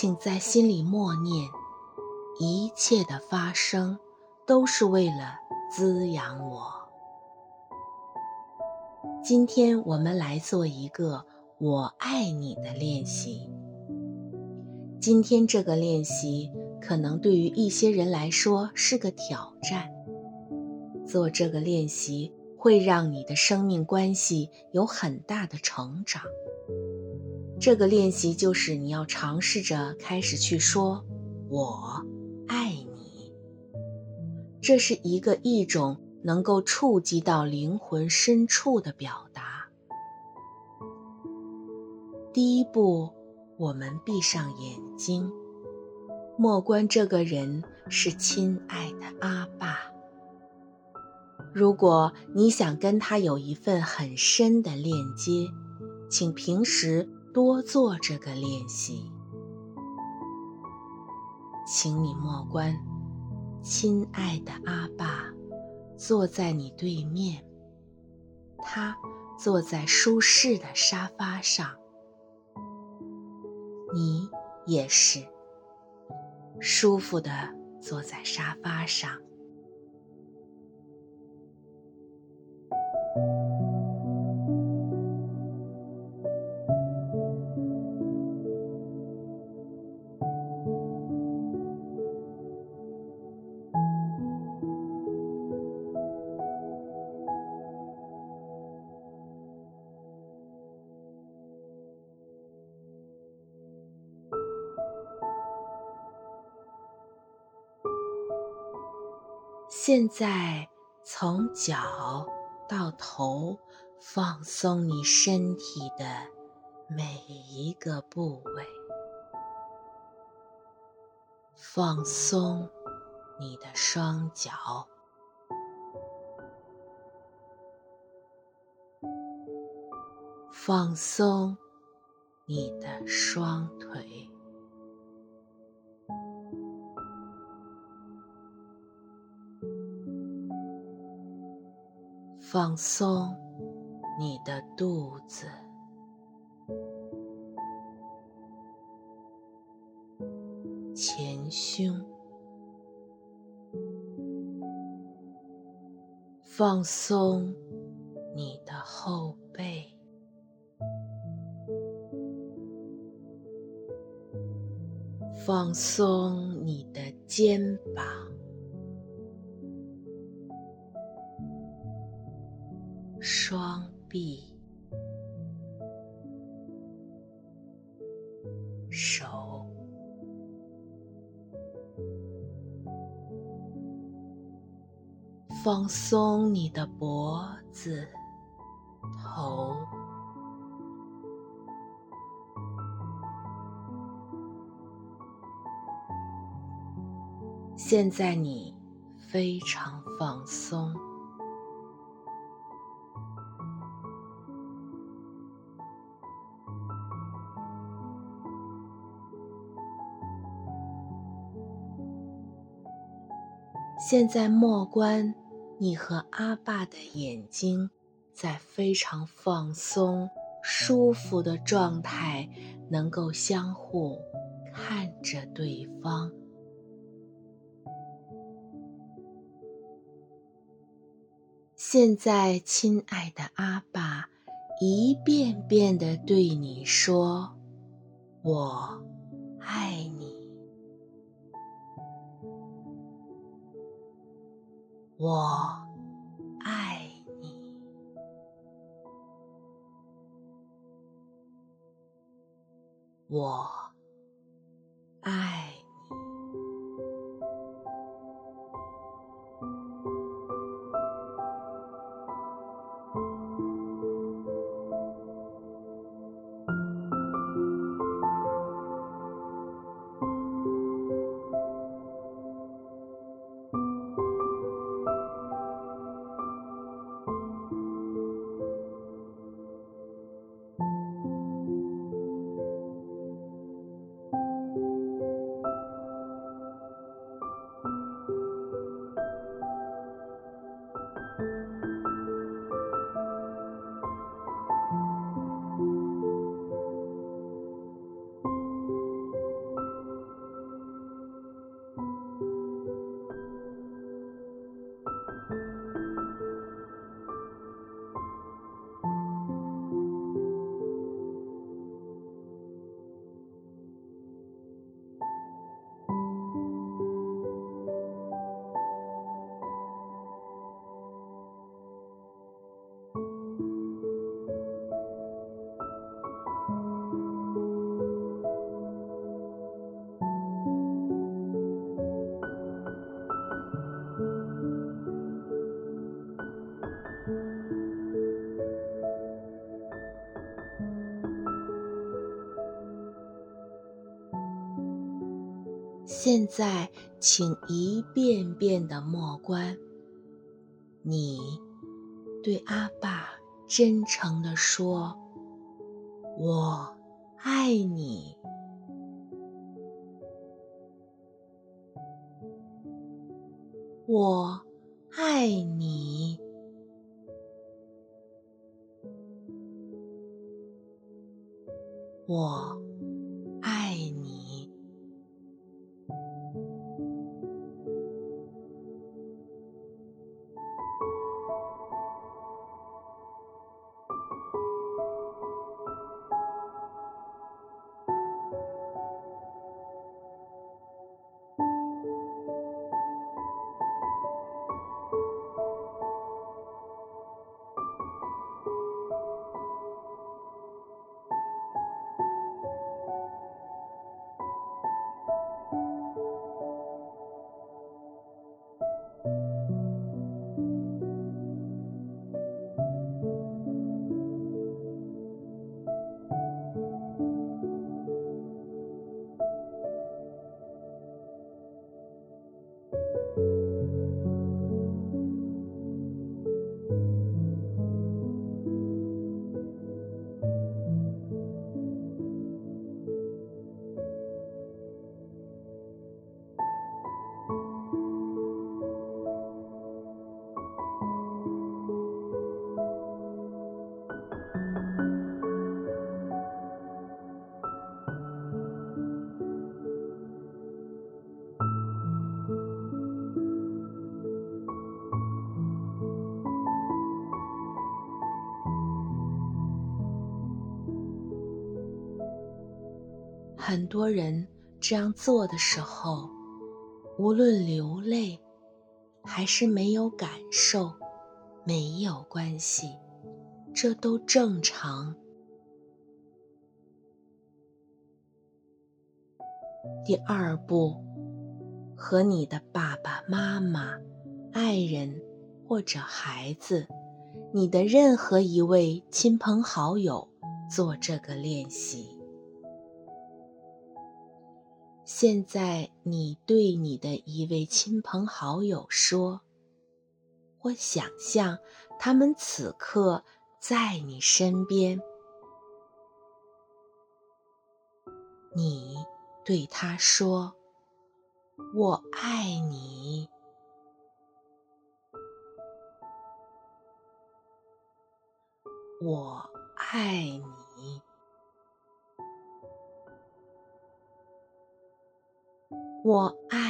请在心里默念：一切的发生都是为了滋养我。今天我们来做一个“我爱你”的练习。今天这个练习可能对于一些人来说是个挑战。做这个练习会让你的生命关系有很大的成长。这个练习就是你要尝试着开始去说“我爱你”，这是一个一种能够触及到灵魂深处的表达。第一步，我们闭上眼睛，莫关这个人是亲爱的阿爸。如果你想跟他有一份很深的链接，请平时。多做这个练习，请你默观，亲爱的阿爸坐在你对面，他坐在舒适的沙发上，你也是舒服的坐在沙发上。现在，从脚到头，放松你身体的每一个部位。放松你的双脚，放松你的双腿。放松你的肚子、前胸，放松你的后背，放松你的肩膀。双臂、手，放松你的脖子、头。现在你非常放松。现在莫关你和阿爸的眼睛，在非常放松、舒服的状态，能够相互看着对方。现在，亲爱的阿爸，一遍遍地对你说：“我爱你。”我爱你，我现在，请一遍遍地默观。你对阿爸真诚地说：“我爱你。”我爱你，我。很多人这样做的时候，无论流泪还是没有感受，没有关系，这都正常。第二步，和你的爸爸妈妈、爱人或者孩子，你的任何一位亲朋好友做这个练习。现在，你对你的一位亲朋好友说：“或想象他们此刻在你身边。”你对他说：“我爱你，我爱你。”我爱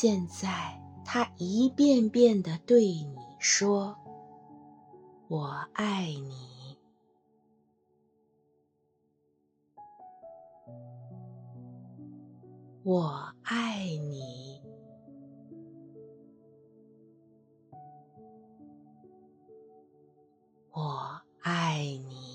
现在，他一遍遍地对你说：“我爱你，我爱你，我爱你。”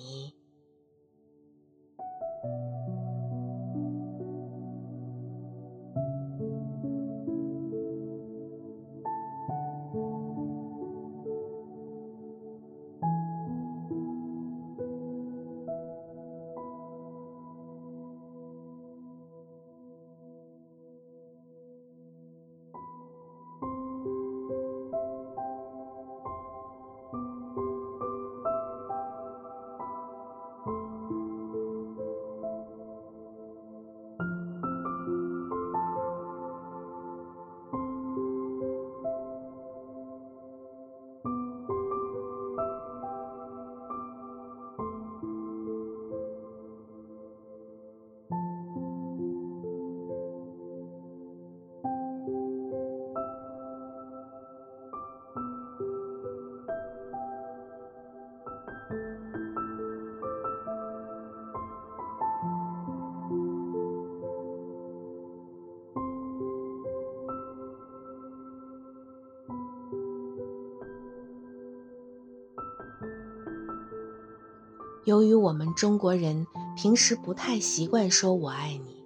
由于我们中国人平时不太习惯说我爱你，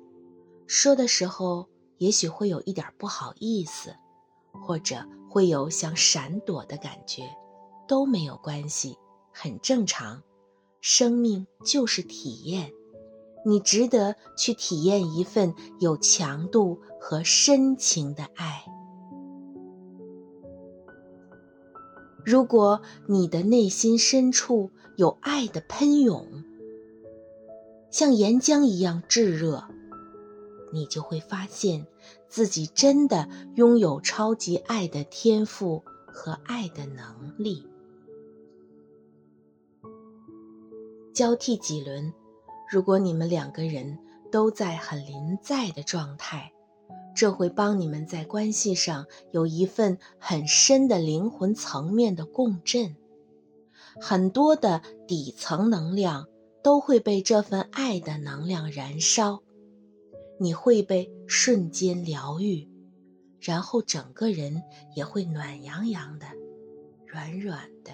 说的时候也许会有一点不好意思，或者会有想闪躲的感觉，都没有关系，很正常。生命就是体验，你值得去体验一份有强度和深情的爱。如果你的内心深处有爱的喷涌，像岩浆一样炙热，你就会发现自己真的拥有超级爱的天赋和爱的能力。交替几轮，如果你们两个人都在很临在的状态，这会帮你们在关系上有一份很深的灵魂层面的共振，很多的底层能量都会被这份爱的能量燃烧，你会被瞬间疗愈，然后整个人也会暖洋洋的，软软的。